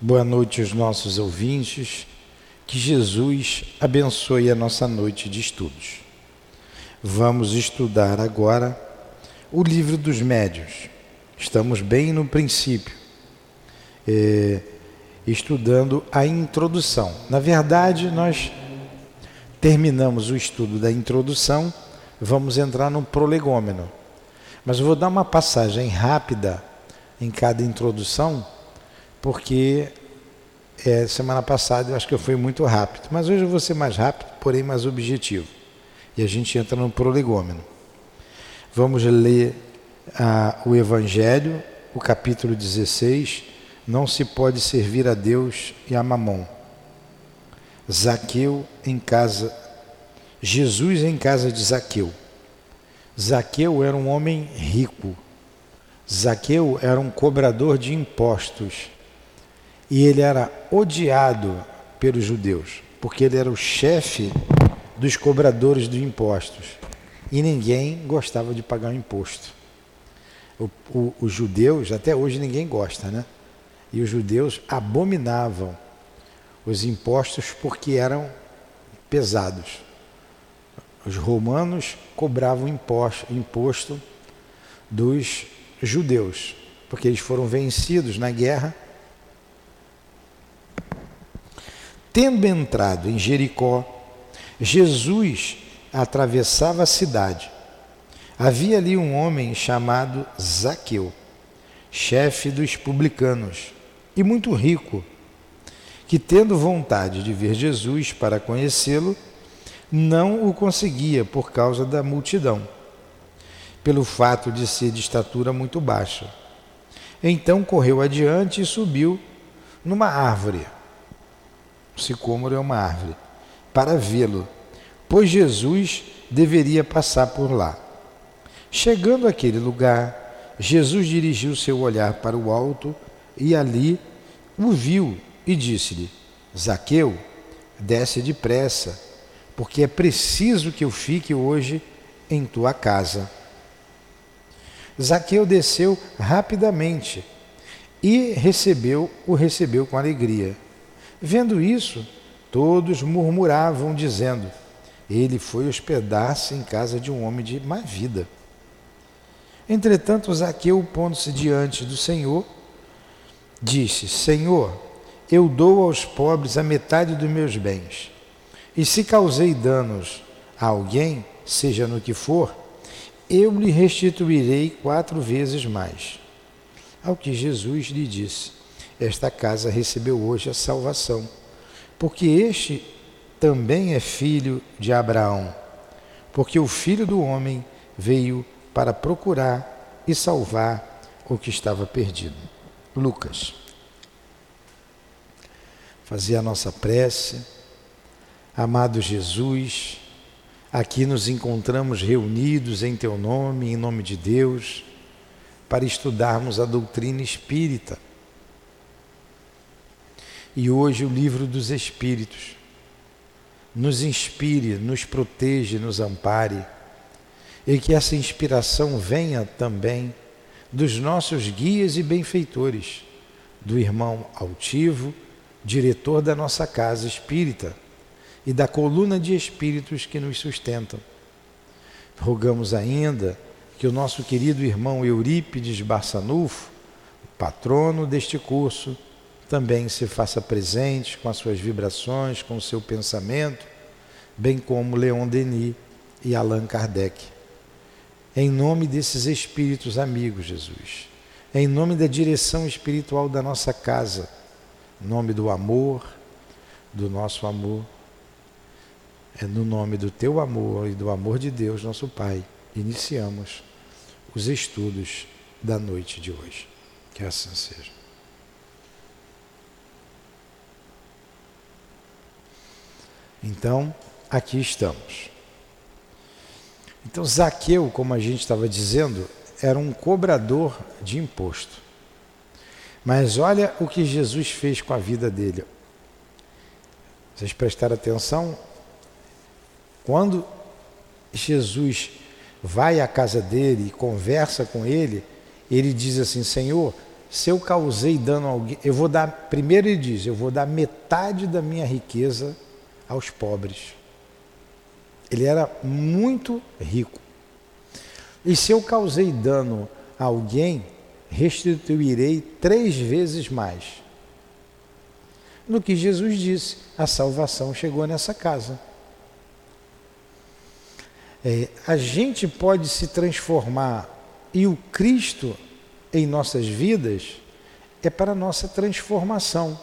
Boa noite aos nossos ouvintes. Que Jesus abençoe a nossa noite de estudos. Vamos estudar agora o livro dos médios. Estamos bem no princípio, é, estudando a introdução. Na verdade, nós terminamos o estudo da introdução, vamos entrar no prolegômeno. Mas eu vou dar uma passagem rápida em cada introdução, porque é, semana passada eu acho que eu fui muito rápido, mas hoje eu vou ser mais rápido, porém mais objetivo. E a gente entra no prolegômeno. Vamos ler ah, o Evangelho, o capítulo 16. Não se pode servir a Deus e a Mamon. Zaqueu em casa, Jesus em casa de Zaqueu. Zaqueu era um homem rico. Zaqueu era um cobrador de impostos e ele era odiado pelos judeus, porque ele era o chefe dos cobradores de impostos e ninguém gostava de pagar o imposto. O, o, os judeus, até hoje ninguém gosta, né? E os judeus abominavam os impostos porque eram pesados. Os romanos cobravam imposto, imposto dos judeus, porque eles foram vencidos na guerra Tendo entrado em Jericó, Jesus atravessava a cidade. Havia ali um homem chamado Zaqueu, chefe dos publicanos e muito rico, que, tendo vontade de ver Jesus para conhecê-lo, não o conseguia por causa da multidão, pelo fato de ser de estatura muito baixa. Então correu adiante e subiu numa árvore o sicômoro é uma árvore, para vê-lo, pois Jesus deveria passar por lá. Chegando àquele lugar, Jesus dirigiu seu olhar para o alto e ali o viu e disse-lhe: Zaqueu, desce depressa, porque é preciso que eu fique hoje em tua casa. Zaqueu desceu rapidamente e recebeu o recebeu com alegria. Vendo isso, todos murmuravam, dizendo: Ele foi hospedar-se em casa de um homem de má vida. Entretanto, Zaqueu, pondo-se diante do Senhor, disse: Senhor, eu dou aos pobres a metade dos meus bens. E se causei danos a alguém, seja no que for, eu lhe restituirei quatro vezes mais. Ao que Jesus lhe disse: esta casa recebeu hoje a salvação, porque este também é filho de Abraão, porque o filho do homem veio para procurar e salvar o que estava perdido. Lucas. Fazer a nossa prece. Amado Jesus, aqui nos encontramos reunidos em Teu nome, em nome de Deus, para estudarmos a doutrina espírita e hoje o livro dos Espíritos. Nos inspire, nos protege, nos ampare e que essa inspiração venha também dos nossos guias e benfeitores, do irmão altivo, diretor da nossa casa espírita e da coluna de espíritos que nos sustentam. Rogamos ainda que o nosso querido irmão Eurípides Barçanufo, patrono deste curso, também se faça presente com as suas vibrações, com o seu pensamento, bem como Leon Denis e Allan Kardec. Em nome desses espíritos amigos, Jesus, em nome da direção espiritual da nossa casa, em nome do amor, do nosso amor, é no nome do teu amor e do amor de Deus, nosso Pai, iniciamos os estudos da noite de hoje. Que assim seja. Então, aqui estamos. Então, Zaqueu, como a gente estava dizendo, era um cobrador de imposto. Mas olha o que Jesus fez com a vida dele. Vocês prestaram atenção? Quando Jesus vai à casa dele e conversa com ele, ele diz assim: Senhor, se eu causei dano a alguém, eu vou dar, primeiro ele diz, eu vou dar metade da minha riqueza aos pobres. Ele era muito rico. E se eu causei dano a alguém, restituirei três vezes mais. No que Jesus disse, a salvação chegou nessa casa. É, a gente pode se transformar e o Cristo em nossas vidas é para nossa transformação,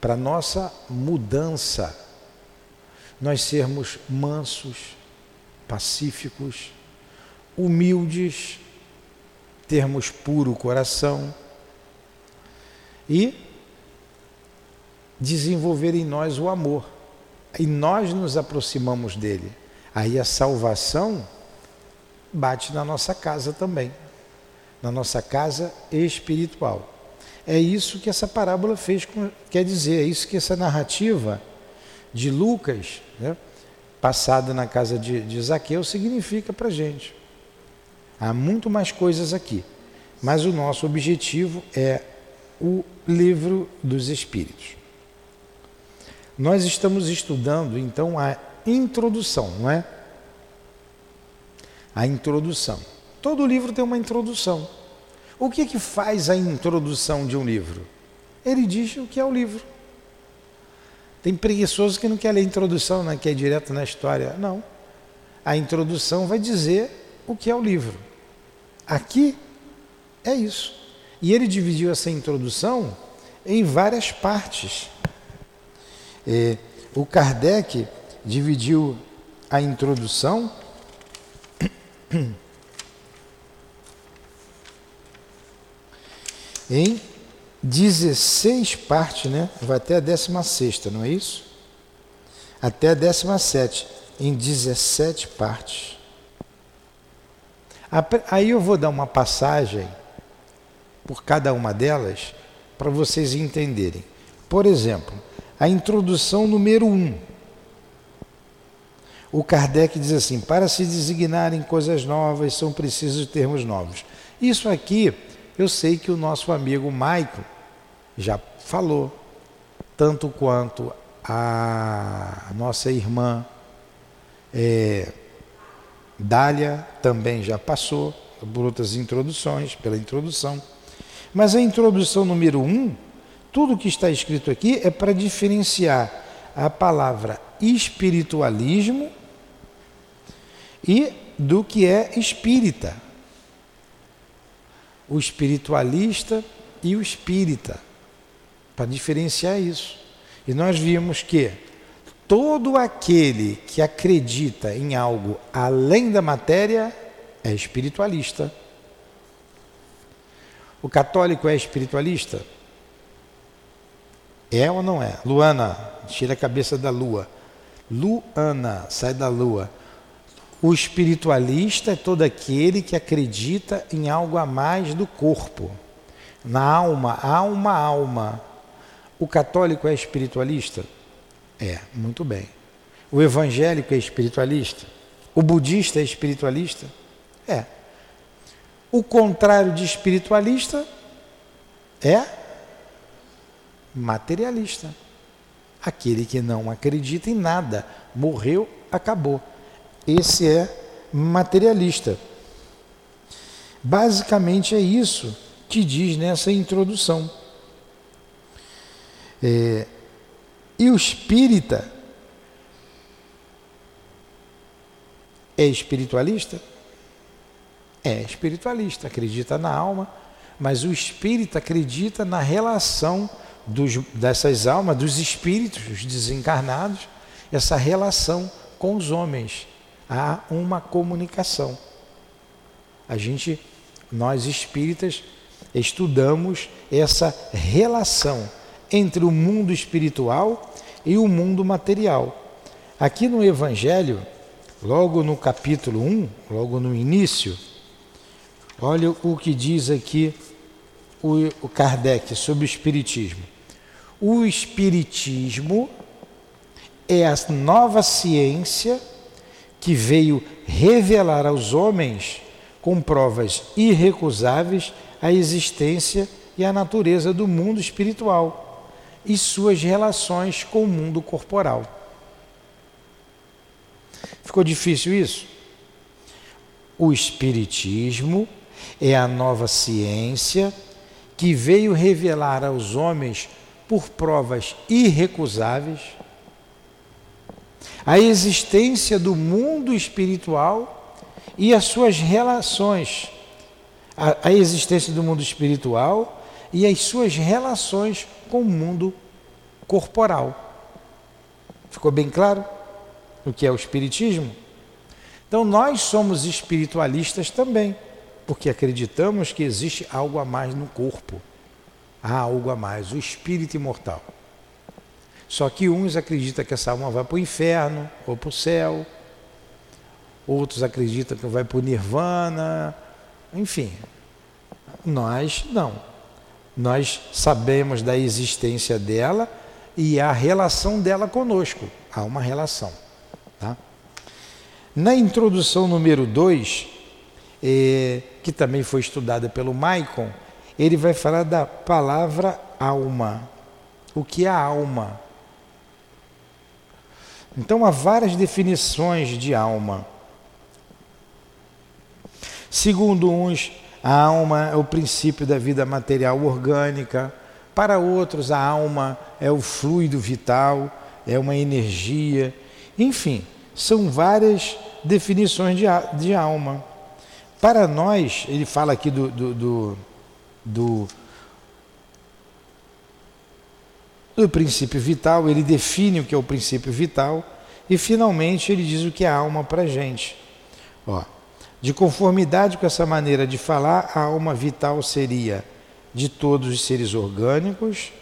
para nossa mudança. Nós sermos mansos, pacíficos, humildes, termos puro coração e desenvolver em nós o amor. E nós nos aproximamos dele. Aí a salvação bate na nossa casa também, na nossa casa espiritual. É isso que essa parábola fez, quer dizer, é isso que essa narrativa de Lucas, né, passada na casa de, de Zaqueu, significa para a gente. Há muito mais coisas aqui, mas o nosso objetivo é o livro dos Espíritos. Nós estamos estudando então a introdução, não é? A introdução. Todo livro tem uma introdução. O que que faz a introdução de um livro? Ele diz o que é o livro. Tem preguiçoso que não quer ler a introdução, né? quer ir direto na história. Não. A introdução vai dizer o que é o livro. Aqui é isso. E ele dividiu essa introdução em várias partes. É, o Kardec dividiu a introdução em 16 partes, né? Vai até a 16, não é isso? Até a 17, em 17 partes. Aí eu vou dar uma passagem por cada uma delas para vocês entenderem. Por exemplo, a introdução número 1. Um. O Kardec diz assim: para se designarem coisas novas, são precisos termos novos. Isso aqui eu sei que o nosso amigo Maico já falou, tanto quanto a nossa irmã é, Dália também já passou por outras introduções, pela introdução. Mas a introdução número um, tudo que está escrito aqui é para diferenciar a palavra espiritualismo e do que é espírita. O espiritualista e o espírita, para diferenciar isso. E nós vimos que todo aquele que acredita em algo além da matéria é espiritualista. O católico é espiritualista? É ou não é? Luana, tira a cabeça da lua. Luana, sai da lua. O espiritualista é todo aquele que acredita em algo a mais do corpo. Na alma, uma alma. O católico é espiritualista? É, muito bem. O evangélico é espiritualista? O budista é espiritualista? É. O contrário de espiritualista é materialista. Aquele que não acredita em nada, morreu, acabou. Esse é materialista. Basicamente é isso que diz nessa introdução. É, e o espírita é espiritualista? É espiritualista, acredita na alma, mas o espírita acredita na relação dos, dessas almas, dos espíritos, os desencarnados, essa relação com os homens. Há uma comunicação. A gente, nós espíritas, estudamos essa relação entre o mundo espiritual e o mundo material. Aqui no Evangelho, logo no capítulo 1, logo no início, olha o que diz aqui o, Kardec sobre o Espiritismo. O Espiritismo é a nova ciência que veio revelar aos homens, com provas irrecusáveis, a existência e a natureza do mundo espiritual e suas relações com o mundo corporal. Ficou difícil isso? O Espiritismo é a nova ciência que veio revelar aos homens, por provas irrecusáveis, a existência do mundo espiritual e as suas relações, a, a existência do mundo espiritual e as suas relações com o mundo corporal. Ficou bem claro o que é o Espiritismo? Então nós somos espiritualistas também, porque acreditamos que existe algo a mais no corpo. Há algo a mais, o espírito imortal. Só que uns acreditam que essa alma vai para o inferno ou para o céu, outros acreditam que vai para o nirvana, enfim. Nós não. Nós sabemos da existência dela e a relação dela conosco. Há uma relação. Tá? Na introdução número 2, eh, que também foi estudada pelo Maicon, ele vai falar da palavra alma. O que é a alma? Então há várias definições de alma. Segundo uns, a alma é o princípio da vida material orgânica. Para outros, a alma é o fluido vital, é uma energia. Enfim, são várias definições de, de alma. Para nós, ele fala aqui do, do, do, do do princípio vital, ele define o que é o princípio vital e finalmente ele diz o que é a alma para a gente. Ó, de conformidade com essa maneira de falar, a alma vital seria de todos os seres orgânicos,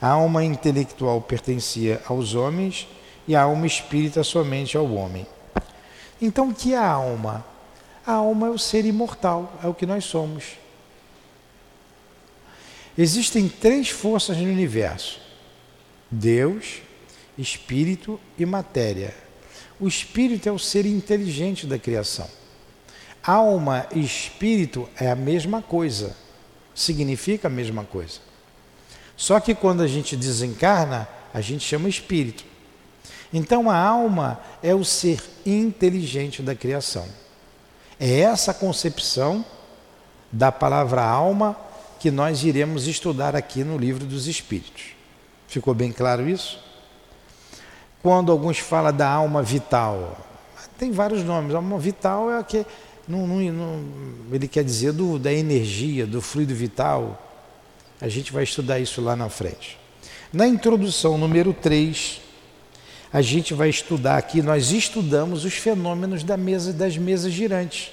a alma intelectual pertencia aos homens e a alma espírita somente ao homem. Então, o que é a alma? A alma é o ser imortal, é o que nós somos. Existem três forças no universo Deus, espírito e matéria. O espírito é o ser inteligente da criação. Alma e espírito é a mesma coisa, significa a mesma coisa. Só que quando a gente desencarna, a gente chama espírito. Então a alma é o ser inteligente da criação. É essa concepção da palavra alma que nós iremos estudar aqui no livro dos Espíritos. Ficou bem claro isso? Quando alguns falam da alma vital, tem vários nomes. A alma vital é a que não, não, não, ele quer dizer do, da energia, do fluido vital. A gente vai estudar isso lá na frente. Na introdução número 3, a gente vai estudar aqui, nós estudamos os fenômenos da mesa, das mesas girantes.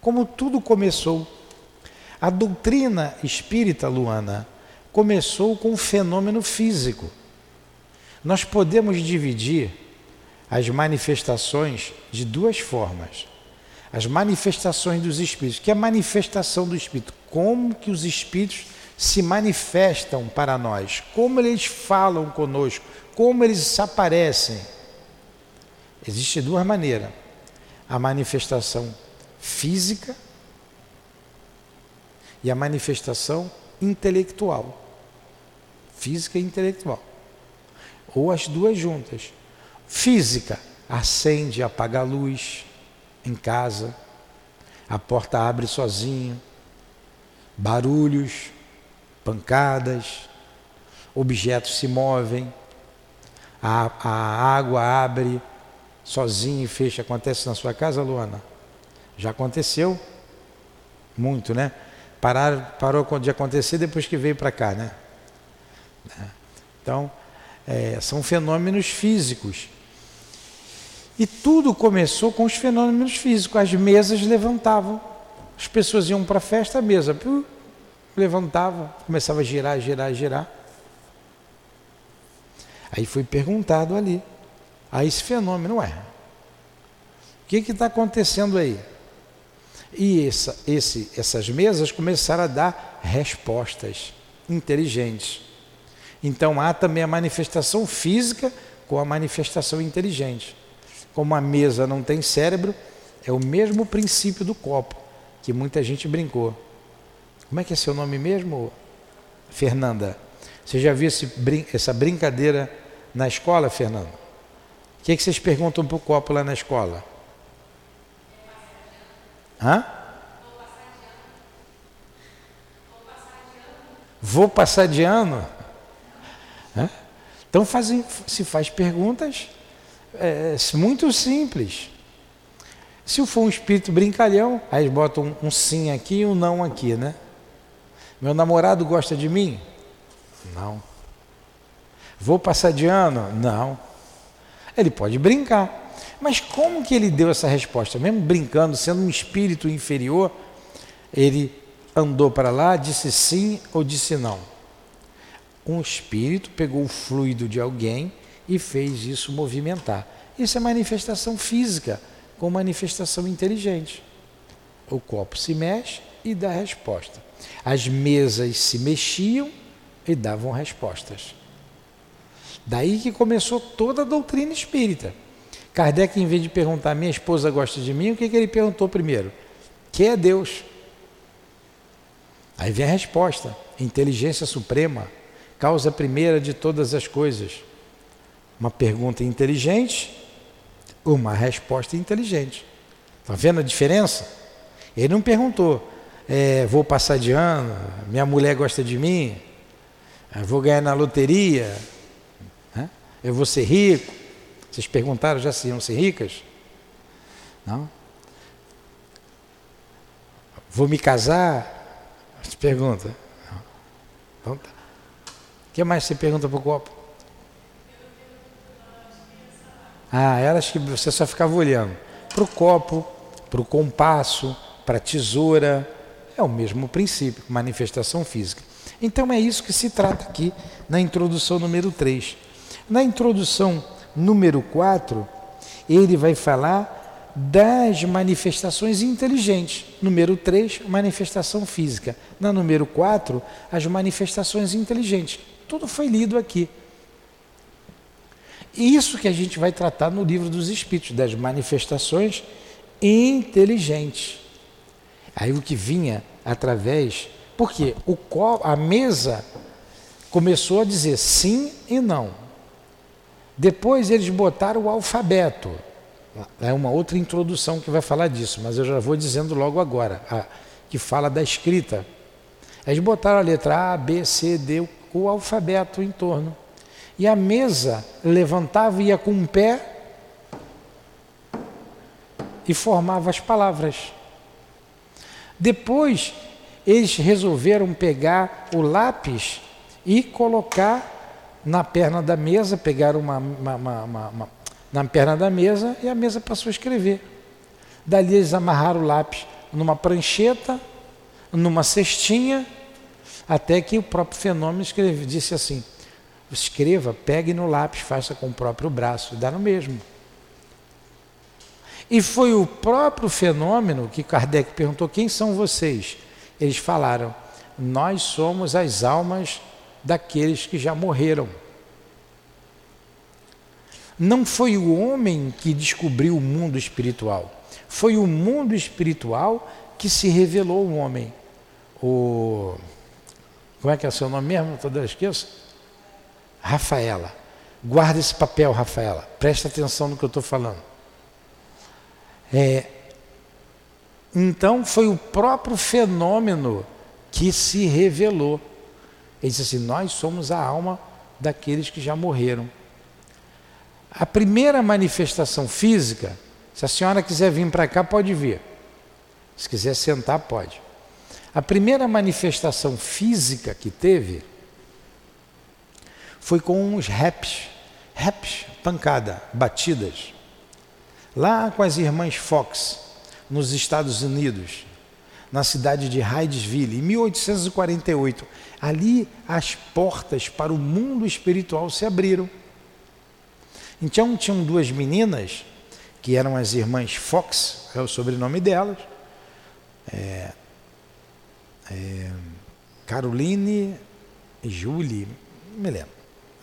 Como tudo começou. A doutrina espírita, Luana, começou com um fenômeno físico. Nós podemos dividir as manifestações de duas formas. As manifestações dos espíritos, que é a manifestação do espírito, como que os espíritos se manifestam para nós, como eles falam conosco, como eles se aparecem. Existem duas maneiras: a manifestação física e a manifestação intelectual física e intelectual. Ou as duas juntas. Física, acende apaga a luz em casa, a porta abre sozinho, barulhos, pancadas, objetos se movem, a, a água abre sozinho e fecha. Acontece na sua casa, Luana? Já aconteceu? Muito, né? Parar, parou de acontecer depois que veio para cá, né? Então, é, são fenômenos físicos. E tudo começou com os fenômenos físicos. As mesas levantavam. As pessoas iam para a festa, a mesa piu, levantava, começava a girar, girar, girar. Aí foi perguntado ali, a esse fenômeno, ué, o que está acontecendo aí? E essa, esse, essas mesas começaram a dar respostas inteligentes. Então há também a manifestação física com a manifestação inteligente. Como a mesa não tem cérebro, é o mesmo princípio do copo, que muita gente brincou. Como é que é seu nome mesmo? Fernanda, você já viu esse, essa brincadeira na escola, Fernanda? O que, é que vocês perguntam para o copo lá na escola? Hã? Vou passar de ano? Hã? Então fazem, se faz perguntas é, muito simples. Se for um espírito brincalhão, aí eles botam um, um sim aqui e um não aqui, né? Meu namorado gosta de mim? Não. Vou passar de ano? Não. Ele pode brincar. Mas como que ele deu essa resposta? Mesmo brincando, sendo um espírito inferior, ele andou para lá, disse sim ou disse não. Um espírito pegou o fluido de alguém e fez isso movimentar. Isso é manifestação física com manifestação inteligente. O copo se mexe e dá resposta. As mesas se mexiam e davam respostas. Daí que começou toda a doutrina espírita. Kardec, em vez de perguntar, minha esposa gosta de mim, o que, que ele perguntou primeiro? Que é Deus? Aí vem a resposta: inteligência suprema, causa primeira de todas as coisas. Uma pergunta inteligente, uma resposta inteligente. Está vendo a diferença? Ele não perguntou, é, vou passar de ano, minha mulher gosta de mim, vou ganhar na loteria, né? eu vou ser rico. Vocês perguntaram já se iam ser ricas? Não? Vou me casar? Você pergunta. Então, tá. O que mais você pergunta para o copo? Ah, elas que você só ficava olhando. Para o copo, para o compasso, para a tesoura, é o mesmo princípio, manifestação física. Então é isso que se trata aqui na introdução número 3. Na introdução número 4, ele vai falar das manifestações inteligentes. Número 3, manifestação física. Na número 4, as manifestações inteligentes. Tudo foi lido aqui. Isso que a gente vai tratar no livro dos Espíritos, das manifestações inteligentes. Aí o que vinha através. Porque o, a mesa começou a dizer sim e não. Depois eles botaram o alfabeto. É uma outra introdução que vai falar disso, mas eu já vou dizendo logo agora, a, que fala da escrita. Eles botaram a letra A, B, C, D, o alfabeto em torno. E a mesa levantava ia com um pé e formava as palavras. Depois, eles resolveram pegar o lápis e colocar na perna da mesa, pegaram uma, uma, uma, uma na perna da mesa e a mesa passou a escrever. Dali eles amarraram o lápis numa prancheta, numa cestinha, até que o próprio fenômeno escreve, disse assim: escreva, pegue no lápis, faça com o próprio braço, dá no mesmo. E foi o próprio fenômeno que Kardec perguntou: quem são vocês? Eles falaram: nós somos as almas daqueles que já morreram. Não foi o homem que descobriu o mundo espiritual, foi o mundo espiritual que se revelou ao homem. O como é que é seu nome mesmo? Toda vez esqueço. Rafaela. Guarda esse papel, Rafaela. Presta atenção no que eu estou falando. É, então foi o próprio fenômeno que se revelou. Ele disse assim: Nós somos a alma daqueles que já morreram. A primeira manifestação física, se a senhora quiser vir para cá, pode vir. Se quiser sentar, pode. A primeira manifestação física que teve foi com uns raps, raps, pancada, batidas, lá com as irmãs Fox, nos Estados Unidos, na cidade de Hydesville, em 1848. Ali as portas para o mundo espiritual se abriram. Então tinham duas meninas, que eram as irmãs Fox, é o sobrenome delas, é, é, Caroline Julie, me lembro.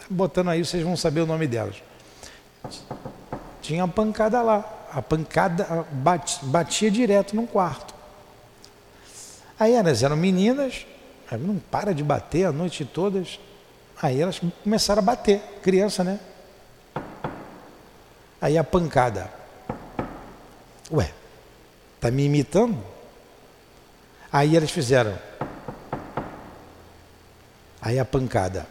Botando aí, vocês vão saber o nome delas. Tinha a pancada lá, a pancada batia, batia direto no quarto. Aí elas eram meninas, não para de bater a noite toda. Aí elas começaram a bater, criança, né? Aí a pancada. Ué, tá me imitando? Aí elas fizeram. Aí a pancada.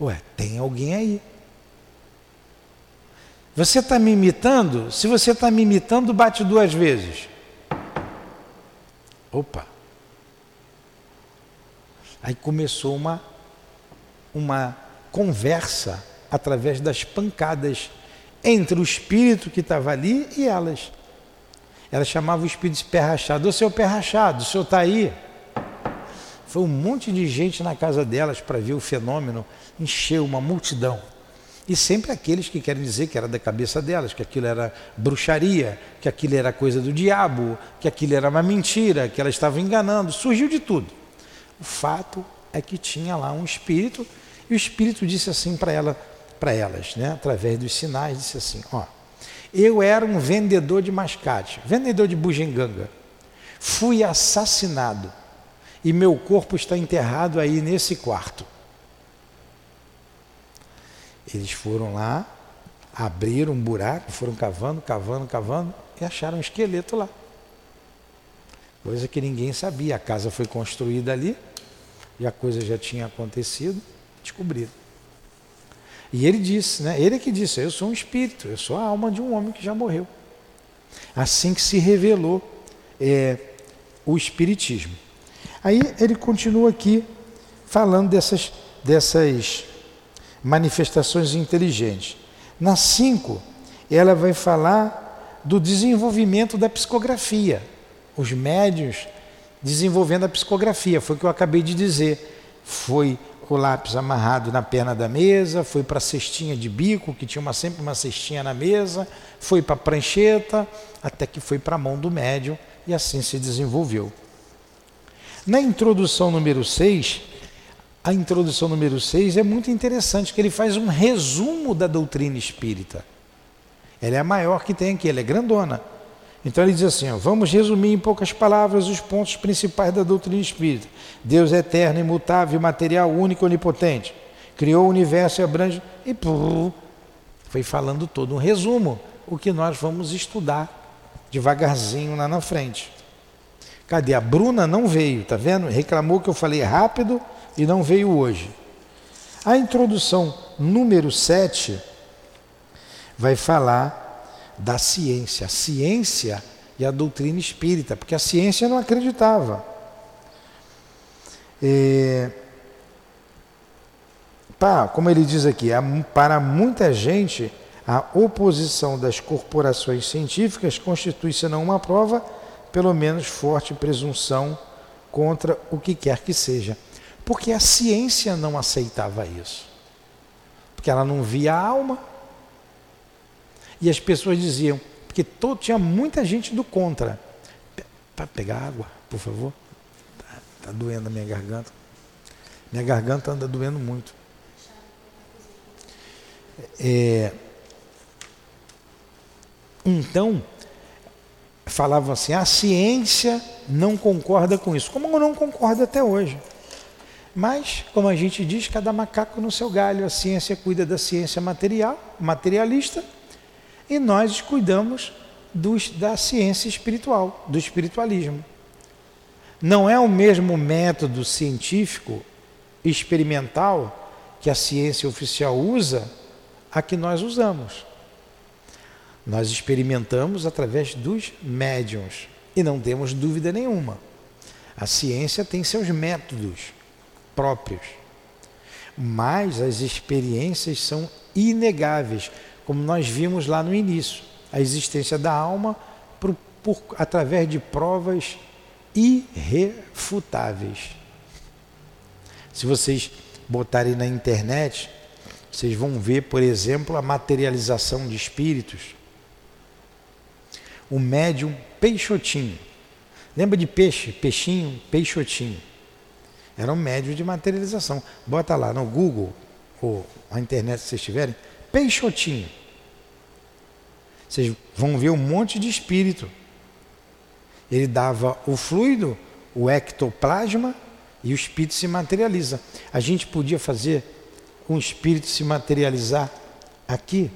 Ué, tem alguém aí. Você está me imitando? Se você está me imitando, bate duas vezes. Opa! Aí começou uma, uma conversa através das pancadas entre o espírito que estava ali e elas. Ela chamava o espírito de pé rachado. O seu pé rachado, o senhor está aí? Foi um monte de gente na casa delas para ver o fenômeno, encheu uma multidão. E sempre aqueles que querem dizer que era da cabeça delas, que aquilo era bruxaria, que aquilo era coisa do diabo, que aquilo era uma mentira, que elas estavam enganando, surgiu de tudo. O fato é que tinha lá um espírito, e o espírito disse assim para ela, para elas, né, através dos sinais, disse assim: ó, eu era um vendedor de mascate, vendedor de bujenganga. Fui assassinado e meu corpo está enterrado aí nesse quarto. Eles foram lá, abriram um buraco, foram cavando, cavando, cavando e acharam um esqueleto lá. Coisa que ninguém sabia. A casa foi construída ali e a coisa já tinha acontecido, descobriram. E ele disse, né? Ele é que disse: Eu sou um espírito, eu sou a alma de um homem que já morreu. Assim que se revelou é, o espiritismo. Aí ele continua aqui falando dessas, dessas manifestações inteligentes. Na 5, ela vai falar do desenvolvimento da psicografia. Os médios desenvolvendo a psicografia, foi o que eu acabei de dizer. Foi o lápis amarrado na perna da mesa, foi para a cestinha de bico, que tinha uma, sempre uma cestinha na mesa, foi para a prancheta, até que foi para a mão do médium e assim se desenvolveu. Na introdução número 6, a introdução número 6 é muito interessante, que ele faz um resumo da doutrina espírita. Ela é a maior que tem aqui, ela é grandona. Então ele diz assim: ó, vamos resumir em poucas palavras os pontos principais da doutrina espírita. Deus é eterno, imutável, material, único, onipotente. Criou o universo e abrange. E pô, foi falando todo um resumo, o que nós vamos estudar devagarzinho lá na frente. Cadê? A Bruna não veio, tá vendo? Reclamou que eu falei rápido e não veio hoje. A introdução número 7 vai falar da ciência, a ciência e a doutrina espírita, porque a ciência não acreditava. É, pá, como ele diz aqui, para muita gente, a oposição das corporações científicas constitui, se não uma prova, pelo menos forte presunção contra o que quer que seja. Porque a ciência não aceitava isso. Porque ela não via a alma. E as pessoas diziam, porque todo, tinha muita gente do contra. Para pegar água, por favor. Está tá doendo a minha garganta. Minha garganta anda doendo muito. É, então, falavam assim: a ciência não concorda com isso. Como não concorda até hoje? Mas, como a gente diz, cada macaco no seu galho. A ciência cuida da ciência material, materialista, e nós cuidamos dos, da ciência espiritual, do espiritualismo. Não é o mesmo método científico experimental que a ciência oficial usa a que nós usamos. Nós experimentamos através dos médiums e não temos dúvida nenhuma. A ciência tem seus métodos próprios. Mas as experiências são inegáveis, como nós vimos lá no início. A existência da alma por, por, através de provas irrefutáveis. Se vocês botarem na internet, vocês vão ver, por exemplo, a materialização de espíritos. O médium Peixotinho. Lembra de peixe? Peixinho, Peixotinho. Era um médio de materialização. Bota lá no Google, ou na internet se vocês tiverem, Peixotinho. Vocês vão ver um monte de espírito. Ele dava o fluido o ectoplasma e o espírito se materializa. A gente podia fazer um espírito se materializar aqui?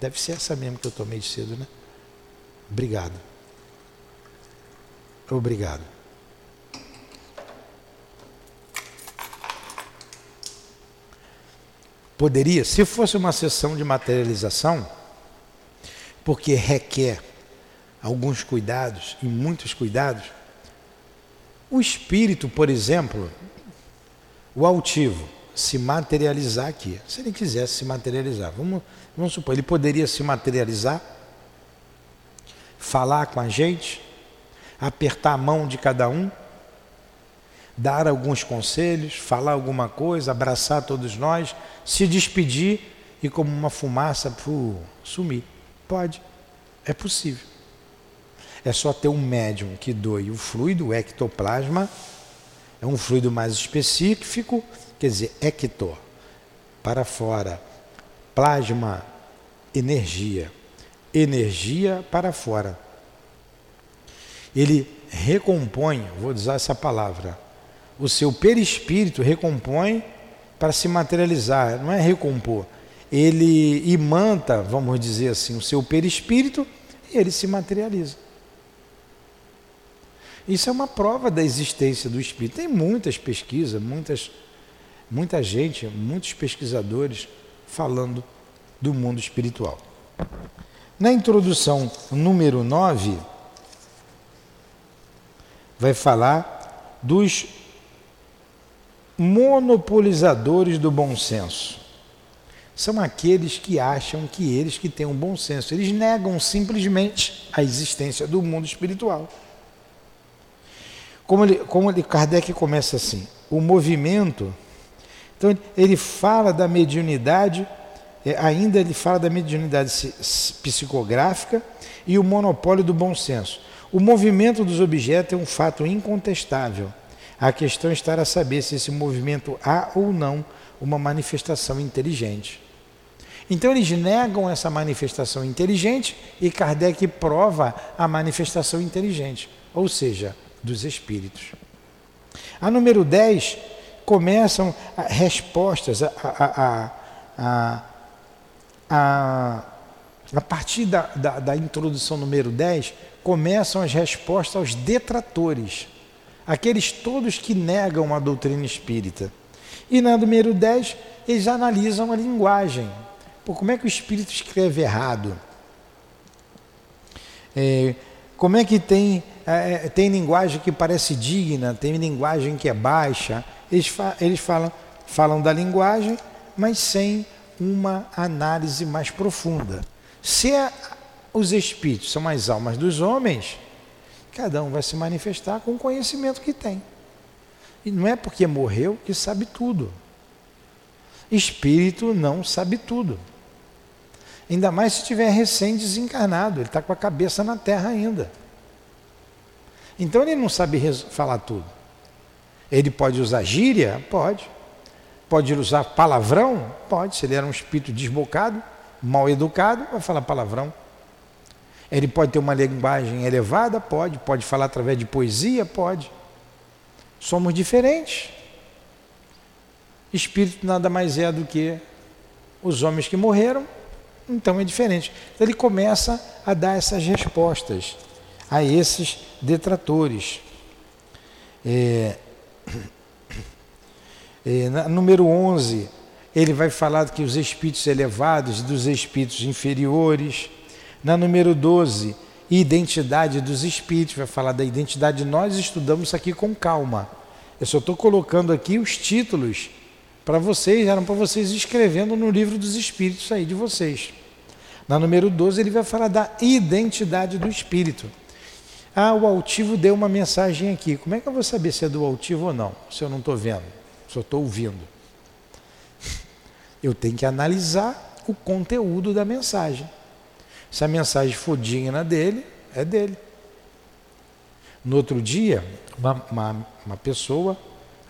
Deve ser essa mesmo que eu tomei de cedo, né? Obrigado. Obrigado. Poderia, se fosse uma sessão de materialização, porque requer alguns cuidados e muitos cuidados, o espírito, por exemplo, o altivo, se materializar aqui. Se ele quisesse se materializar, vamos, vamos supor, ele poderia se materializar, falar com a gente, apertar a mão de cada um, dar alguns conselhos, falar alguma coisa, abraçar todos nós, se despedir e como uma fumaça fu, sumir. Pode, é possível. É só ter um médium que doe o fluido, o ectoplasma, é um fluido mais específico, quer dizer, ecto, para fora, plasma, energia, energia para fora. Ele recompõe, vou usar essa palavra, o seu perispírito recompõe para se materializar, não é recompor. Ele imanta, vamos dizer assim, o seu perispírito e ele se materializa. Isso é uma prova da existência do espírito. Tem muitas pesquisas, muitas, muita gente, muitos pesquisadores falando do mundo espiritual. Na introdução número 9, vai falar dos monopolizadores do bom senso. São aqueles que acham que eles que têm um bom senso, eles negam simplesmente a existência do mundo espiritual. Como, ele, como ele, Kardec começa assim, o movimento, então ele fala da mediunidade, é, ainda ele fala da mediunidade psicográfica e o monopólio do bom senso. O movimento dos objetos é um fato incontestável a questão está a saber se esse movimento há ou não uma manifestação inteligente. Então eles negam essa manifestação inteligente e Kardec prova a manifestação inteligente, ou seja, dos espíritos. A número 10 começam respostas a, a, a, a, a partir da, da, da introdução número 10, começam as respostas aos detratores aqueles todos que negam a doutrina espírita. E na número 10, eles analisam a linguagem. Pô, como é que o espírito escreve errado? É, como é que tem, é, tem linguagem que parece digna, tem linguagem que é baixa? Eles, fa eles falam, falam da linguagem, mas sem uma análise mais profunda. Se é, os espíritos são as almas dos homens, Cada um vai se manifestar com o conhecimento que tem. E não é porque morreu que sabe tudo. Espírito não sabe tudo. Ainda mais se estiver recém-desencarnado, ele está com a cabeça na terra ainda. Então ele não sabe falar tudo. Ele pode usar gíria? Pode. Pode usar palavrão? Pode. Se ele era um espírito desbocado, mal educado, vai falar palavrão. Ele pode ter uma linguagem elevada? Pode. Pode falar através de poesia? Pode. Somos diferentes. Espírito nada mais é do que os homens que morreram, então é diferente. Então ele começa a dar essas respostas a esses detratores. É, é, número 11, ele vai falar que os espíritos elevados dos espíritos inferiores. Na número 12, identidade dos espíritos, vai falar da identidade. Nós estudamos isso aqui com calma. Eu só estou colocando aqui os títulos para vocês, eram para vocês escrevendo no livro dos espíritos aí de vocês. Na número 12, ele vai falar da identidade do espírito. Ah, o altivo deu uma mensagem aqui. Como é que eu vou saber se é do altivo ou não, se eu não estou vendo, só estou ouvindo? Eu tenho que analisar o conteúdo da mensagem. Se a mensagem for digna dele, é dele. No outro dia, uma, uma, uma pessoa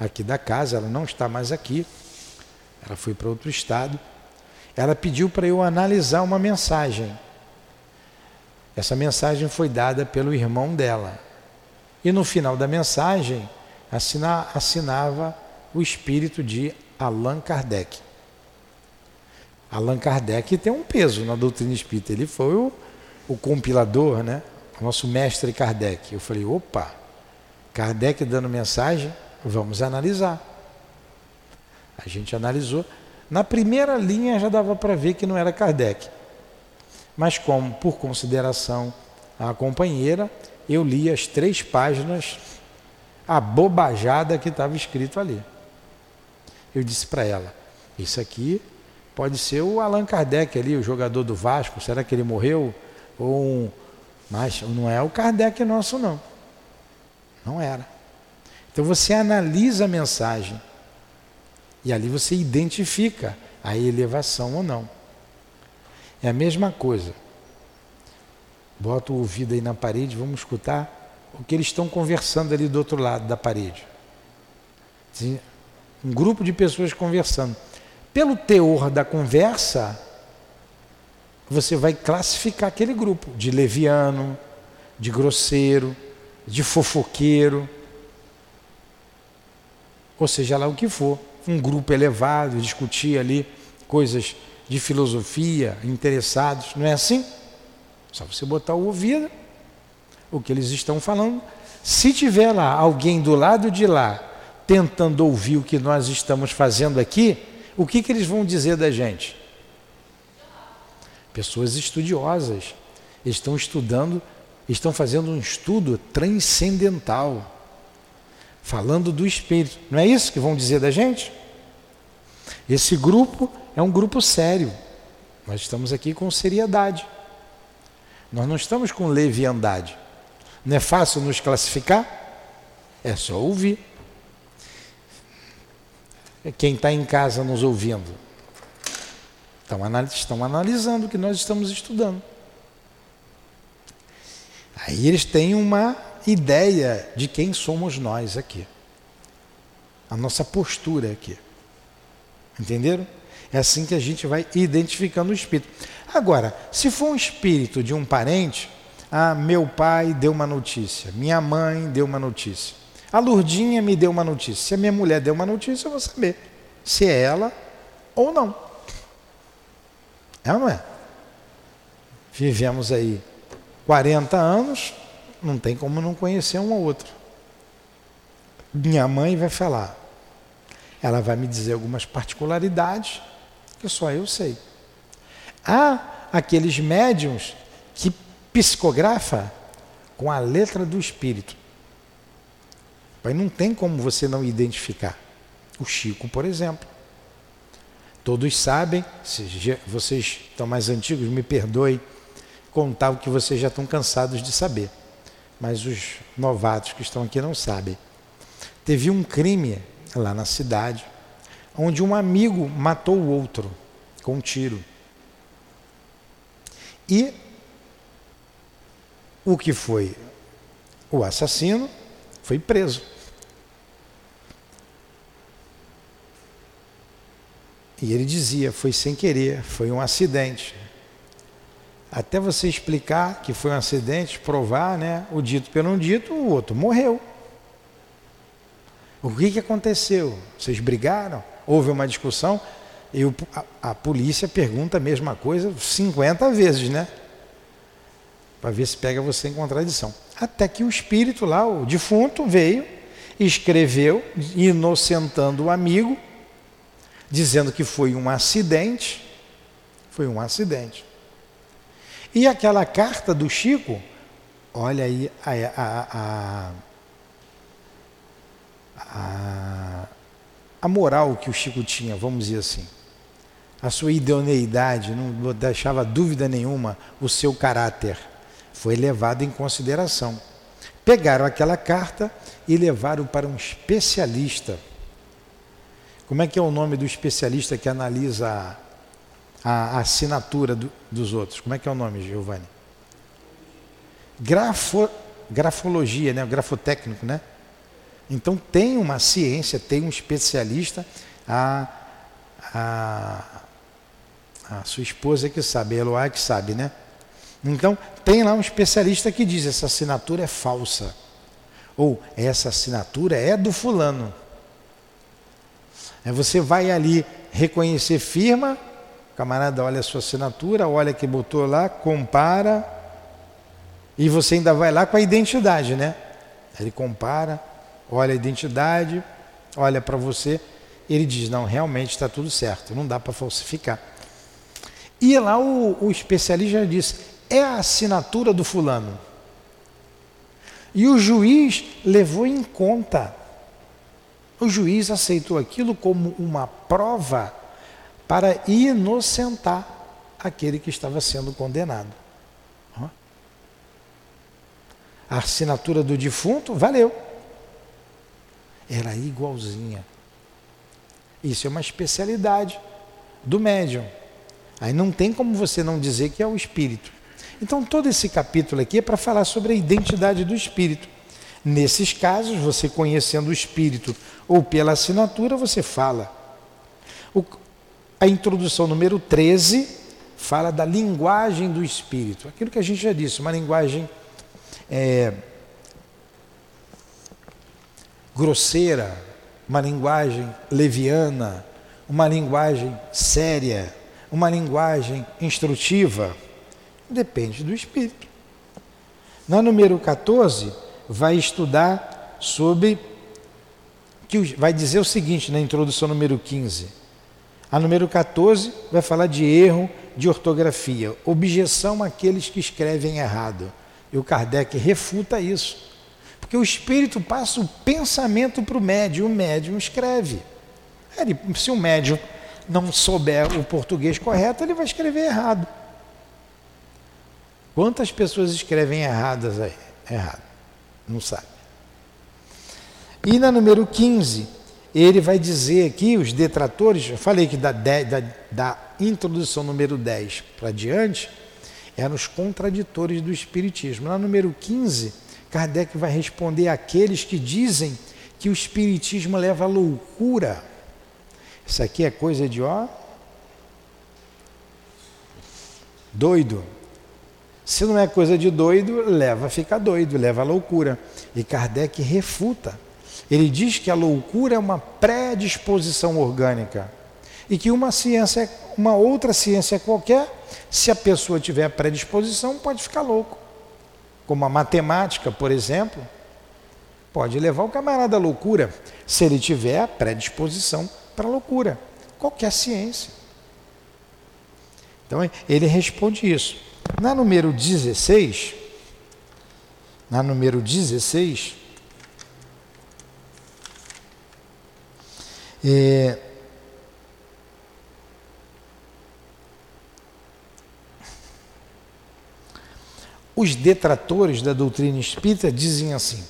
aqui da casa, ela não está mais aqui, ela foi para outro estado, ela pediu para eu analisar uma mensagem. Essa mensagem foi dada pelo irmão dela. E no final da mensagem assina, assinava o espírito de Allan Kardec. Allan Kardec tem um peso na doutrina espírita. Ele foi o, o compilador, né? O nosso mestre Kardec. Eu falei, opa, Kardec dando mensagem, vamos analisar. A gente analisou. Na primeira linha já dava para ver que não era Kardec. Mas como, por consideração à companheira, eu li as três páginas, a bobajada que estava escrito ali. Eu disse para ela, isso aqui pode ser o Allan Kardec ali, o jogador do Vasco, será que ele morreu? Ou um... Mas não é o Kardec nosso não. Não era. Então você analisa a mensagem e ali você identifica a elevação ou não. É a mesma coisa. Bota o ouvido aí na parede, vamos escutar o que eles estão conversando ali do outro lado da parede. Um grupo de pessoas conversando. Pelo teor da conversa, você vai classificar aquele grupo de leviano, de grosseiro, de fofoqueiro, ou seja lá o que for um grupo elevado, discutir ali coisas de filosofia, interessados, não é assim? Só você botar o ouvido, o que eles estão falando. Se tiver lá alguém do lado de lá tentando ouvir o que nós estamos fazendo aqui, o que, que eles vão dizer da gente? Pessoas estudiosas, estão estudando, estão fazendo um estudo transcendental falando do Espírito. Não é isso que vão dizer da gente? Esse grupo é um grupo sério. Nós estamos aqui com seriedade. Nós não estamos com leviandade. Não é fácil nos classificar? É só ouvir. Quem está em casa nos ouvindo estão analisando o que nós estamos estudando. Aí eles têm uma ideia de quem somos nós aqui. A nossa postura aqui. Entenderam? É assim que a gente vai identificando o espírito. Agora, se for um espírito de um parente, ah, meu pai deu uma notícia, minha mãe deu uma notícia, a Lurdinha me deu uma notícia. Se a minha mulher deu uma notícia, eu vou saber se é ela ou não. É ou não é? Vivemos aí 40 anos, não tem como não conhecer um ou outro. Minha mãe vai falar. Ela vai me dizer algumas particularidades que só eu sei. Há aqueles médiums que psicografa com a letra do espírito. Mas não tem como você não identificar. O Chico, por exemplo. Todos sabem, vocês estão mais antigos, me perdoem contar o que vocês já estão cansados de saber mas os novatos que estão aqui não sabem. Teve um crime lá na cidade, onde um amigo matou o outro com um tiro. E o que foi o assassino foi preso. E ele dizia: foi sem querer, foi um acidente. Até você explicar que foi um acidente, provar, né? O dito pelo não dito, o outro morreu. O que, que aconteceu? Vocês brigaram? Houve uma discussão? E o, a, a, polícia pergunta a mesma coisa 50 vezes, né? Para ver se pega você em contradição. Até que o espírito lá, o defunto, veio, escreveu, inocentando o amigo, dizendo que foi um acidente. Foi um acidente. E aquela carta do Chico, olha aí a, a, a, a, moral que o Chico tinha, vamos dizer assim. A sua idoneidade, não deixava dúvida nenhuma o seu caráter. Foi levado em consideração. Pegaram aquela carta e levaram para um especialista. Como é que é o nome do especialista que analisa a, assinatura do, dos outros. Como é que é o nome, Giovanni? Grafo, grafologia, né? Grafotécnico, né? Então tem uma ciência, tem um especialista, a, a, a sua esposa que sabe, a Eloá que sabe, né? Então tem lá um especialista que diz essa assinatura é falsa. Ou essa assinatura é do fulano. Aí você vai ali reconhecer firma, camarada olha a sua assinatura, olha que botou lá, compara, e você ainda vai lá com a identidade, né? Ele compara, olha a identidade, olha para você, ele diz: não, realmente está tudo certo, não dá para falsificar. E lá o, o especialista já disse: é a assinatura do fulano. E o juiz levou em conta o juiz aceitou aquilo como uma prova para inocentar aquele que estava sendo condenado. A assinatura do defunto valeu. Era igualzinha. Isso é uma especialidade do médium. Aí não tem como você não dizer que é o espírito. Então todo esse capítulo aqui é para falar sobre a identidade do espírito. Nesses casos, você conhecendo o espírito ou pela assinatura, você fala. O, a introdução número 13 fala da linguagem do espírito. Aquilo que a gente já disse, uma linguagem é, grosseira, uma linguagem leviana, uma linguagem séria, uma linguagem instrutiva. Depende do espírito. Na número 14, vai estudar sobre que vai dizer o seguinte na introdução número 15. A número 14 vai falar de erro de ortografia, objeção àqueles que escrevem errado. E o Kardec refuta isso. Porque o espírito passa o pensamento para o médium, o médium escreve. Se o médium não souber o português correto, ele vai escrever errado. Quantas pessoas escrevem erradas aí? Errado. Não sabe. E na número 15, ele vai dizer aqui, os detratores, eu falei que da, da, da introdução número 10 para diante, eram os contraditores do Espiritismo. Na número 15, Kardec vai responder àqueles que dizem que o Espiritismo leva à loucura. Isso aqui é coisa de ó. Doido. Se não é coisa de doido, leva a ficar doido, leva à loucura. E Kardec refuta ele diz que a loucura é uma predisposição orgânica e que uma ciência, uma outra ciência qualquer, se a pessoa tiver predisposição, pode ficar louco. Como a matemática, por exemplo, pode levar o camarada à loucura se ele tiver predisposição para loucura. Qualquer ciência. Então ele responde isso. Na número 16, na número 16, É, os detratores da doutrina espírita dizem assim: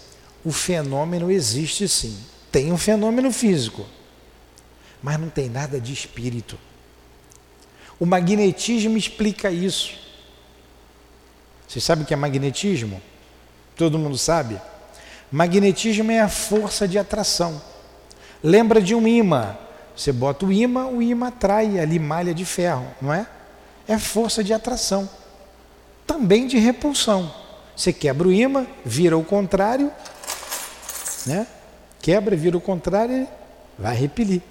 o fenômeno existe sim, tem um fenômeno físico, mas não tem nada de espírito. O magnetismo explica isso. Vocês sabem o que é magnetismo? Todo mundo sabe? Magnetismo é a força de atração. Lembra de um imã. Você bota o imã, o imã atrai ali malha de ferro, não é? É força de atração. Também de repulsão. Você quebra o imã, vira o contrário, né? Quebra, vira o contrário, vai repelir.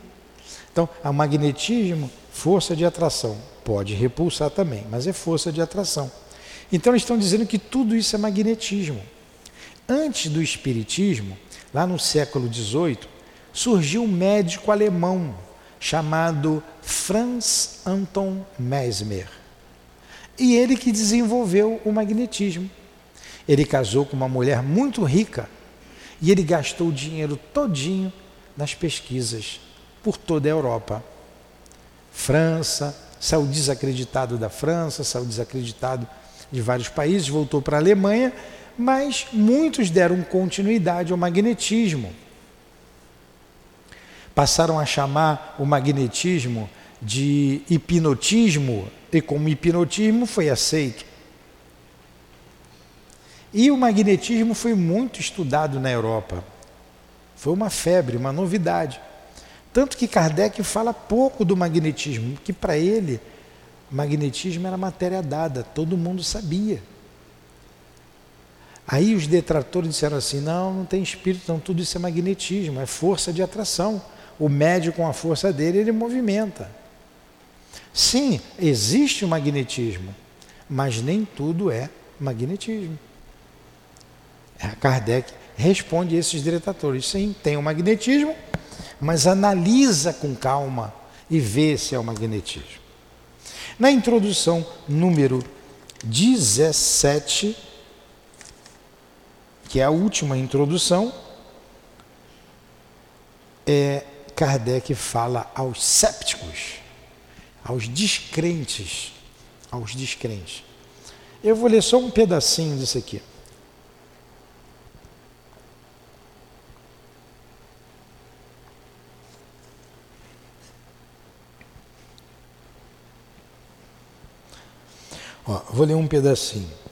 Então, o magnetismo, força de atração. Pode repulsar também, mas é força de atração. Então, eles estão dizendo que tudo isso é magnetismo. Antes do Espiritismo, lá no século XVIII, surgiu um médico alemão chamado Franz Anton Mesmer. E ele que desenvolveu o magnetismo. Ele casou com uma mulher muito rica e ele gastou o dinheiro todinho nas pesquisas por toda a Europa. França, saiu desacreditado da França, saiu desacreditado de vários países, voltou para a Alemanha, mas muitos deram continuidade ao magnetismo passaram a chamar o magnetismo de hipnotismo, e como hipnotismo foi aceito. E o magnetismo foi muito estudado na Europa. Foi uma febre, uma novidade. Tanto que Kardec fala pouco do magnetismo, que para ele magnetismo era matéria dada, todo mundo sabia. Aí os detratores disseram assim: não, não tem espírito, não, tudo isso é magnetismo, é força de atração. O médio, com a força dele, ele movimenta. Sim, existe o magnetismo, mas nem tudo é magnetismo. A Kardec responde esses detratores: sim, tem o magnetismo, mas analisa com calma e vê se é o magnetismo. Na introdução número 17, que é a última introdução, é, Kardec fala aos sépticos, aos descrentes, aos descrentes. Eu vou ler só um pedacinho disso aqui. Ó, vou ler um pedacinho.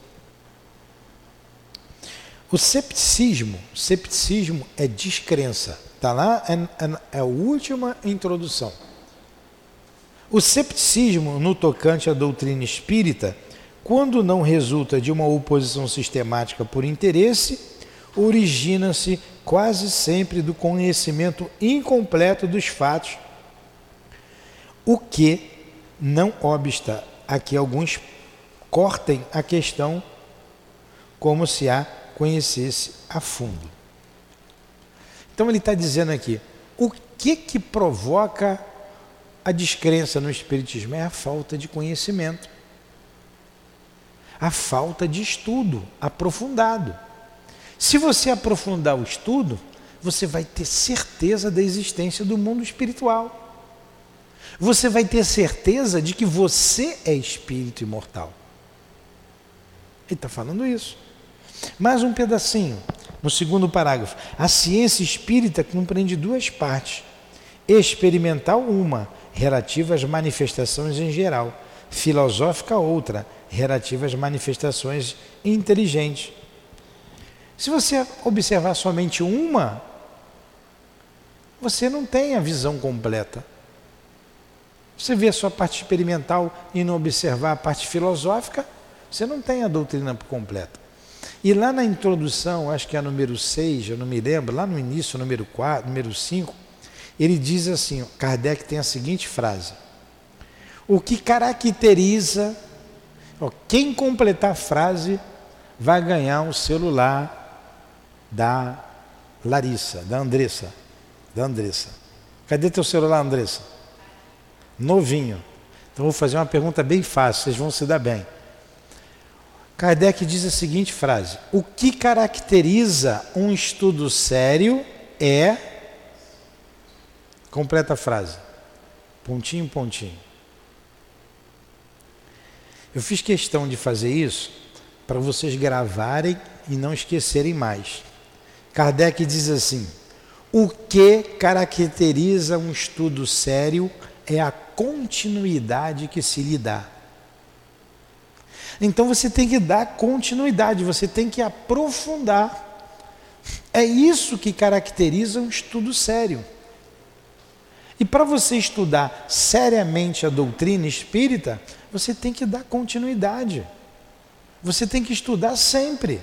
O cepticismo, cepticismo é descrença. Está lá, é, é, é a última introdução. O cepticismo no tocante à doutrina espírita, quando não resulta de uma oposição sistemática por interesse, origina-se quase sempre do conhecimento incompleto dos fatos, o que não obsta a que alguns cortem a questão como se a conhecesse a fundo. Então ele está dizendo aqui, o que que provoca a descrença no Espiritismo? É a falta de conhecimento. A falta de estudo aprofundado. Se você aprofundar o estudo, você vai ter certeza da existência do mundo espiritual. Você vai ter certeza de que você é espírito imortal. Ele está falando isso. Mais um pedacinho, no segundo parágrafo. A ciência espírita compreende duas partes. Experimental, uma, relativa às manifestações em geral. Filosófica, outra, relativa às manifestações inteligentes. Se você observar somente uma, você não tem a visão completa. Você vê a sua parte experimental e não observar a parte filosófica, você não tem a doutrina completa. E lá na introdução, acho que é a número 6, eu não me lembro, lá no início, número 4, número 5, ele diz assim, Kardec tem a seguinte frase: O que caracteriza, ó, quem completar a frase vai ganhar um celular da Larissa, da Andressa, da Andressa. Cadê teu celular, Andressa? Novinho. Então vou fazer uma pergunta bem fácil, vocês vão se dar bem. Kardec diz a seguinte frase: O que caracteriza um estudo sério é. Completa a frase. Pontinho, pontinho. Eu fiz questão de fazer isso para vocês gravarem e não esquecerem mais. Kardec diz assim: O que caracteriza um estudo sério é a continuidade que se lhe dá. Então você tem que dar continuidade, você tem que aprofundar. É isso que caracteriza um estudo sério. E para você estudar seriamente a doutrina espírita, você tem que dar continuidade. Você tem que estudar sempre.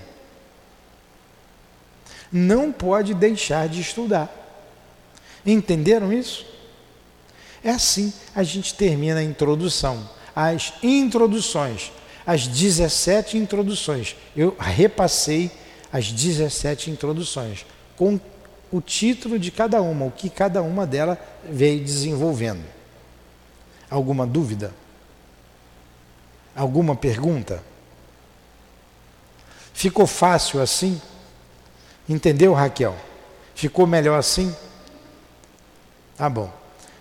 Não pode deixar de estudar. Entenderam isso? É assim a gente termina a introdução. As introduções as 17 introduções. Eu repassei as 17 introduções com o título de cada uma, o que cada uma delas veio desenvolvendo. Alguma dúvida? Alguma pergunta? Ficou fácil assim? Entendeu, Raquel? Ficou melhor assim? Tá bom.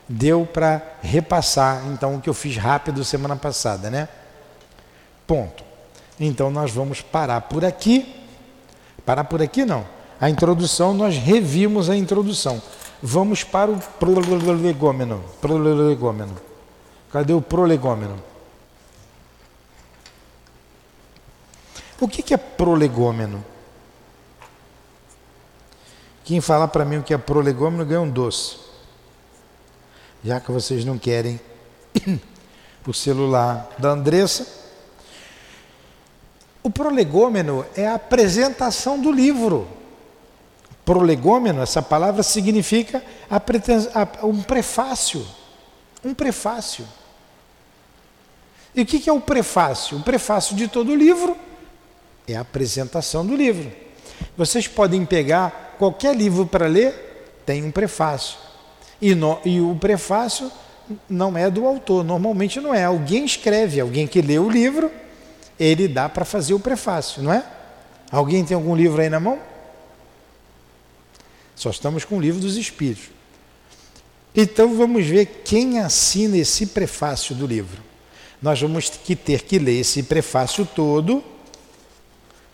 Deu para repassar então o que eu fiz rápido semana passada, né? Ponto. Então nós vamos parar por aqui. Parar por aqui não. A introdução, nós revimos a introdução. Vamos para o prolegômeno. prolegômeno. Cadê o prolegômeno? O que é prolegômeno? Quem falar para mim o que é prolegômeno ganha um doce. Já que vocês não querem o celular da Andressa, o prolegômeno é a apresentação do livro. Prolegômeno, essa palavra significa um prefácio. Um prefácio. E o que é o prefácio? O prefácio de todo livro é a apresentação do livro. Vocês podem pegar qualquer livro para ler, tem um prefácio. E, no, e o prefácio não é do autor, normalmente não é. Alguém escreve, alguém que lê o livro, ele dá para fazer o prefácio, não é? Alguém tem algum livro aí na mão? Só estamos com o livro dos Espíritos. Então vamos ver quem assina esse prefácio do livro. Nós vamos ter que ler esse prefácio todo.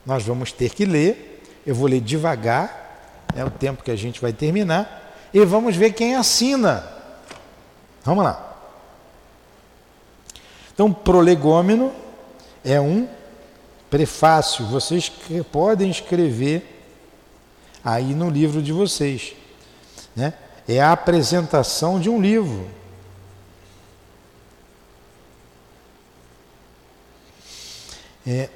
Nós vamos ter que ler. Eu vou ler devagar, é o tempo que a gente vai terminar. E vamos ver quem assina. Vamos lá. Então, prolegômeno é um prefácio. Vocês podem escrever aí no livro de vocês. Né? É a apresentação de um livro. É,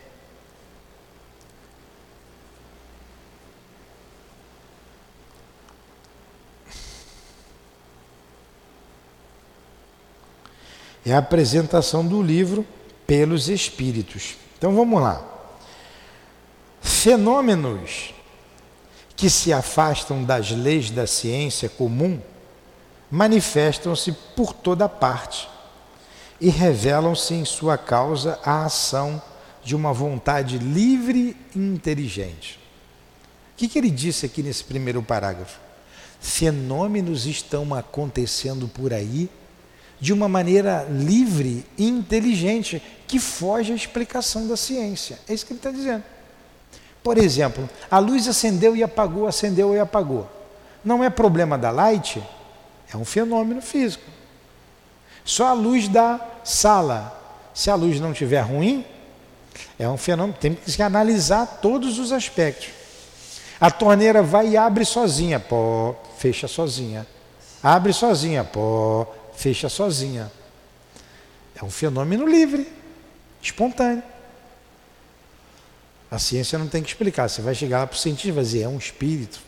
é a apresentação do livro pelos espíritos. Então vamos lá. Fenômenos que se afastam das leis da ciência comum manifestam-se por toda parte e revelam-se em sua causa a ação de uma vontade livre e inteligente. O que, que ele disse aqui nesse primeiro parágrafo? Fenômenos estão acontecendo por aí de uma maneira livre e inteligente, que foge à explicação da ciência. É isso que ele está dizendo. Por exemplo, a luz acendeu e apagou, acendeu e apagou. Não é problema da light, é um fenômeno físico. Só a luz da sala, se a luz não estiver ruim, é um fenômeno, tem que analisar todos os aspectos. A torneira vai e abre sozinha, pó, fecha sozinha. Abre sozinha, pó, fecha sozinha. É um fenômeno livre, espontâneo. A ciência não tem que explicar. Você vai chegar lá para o cientista e vai dizer: é um espírito,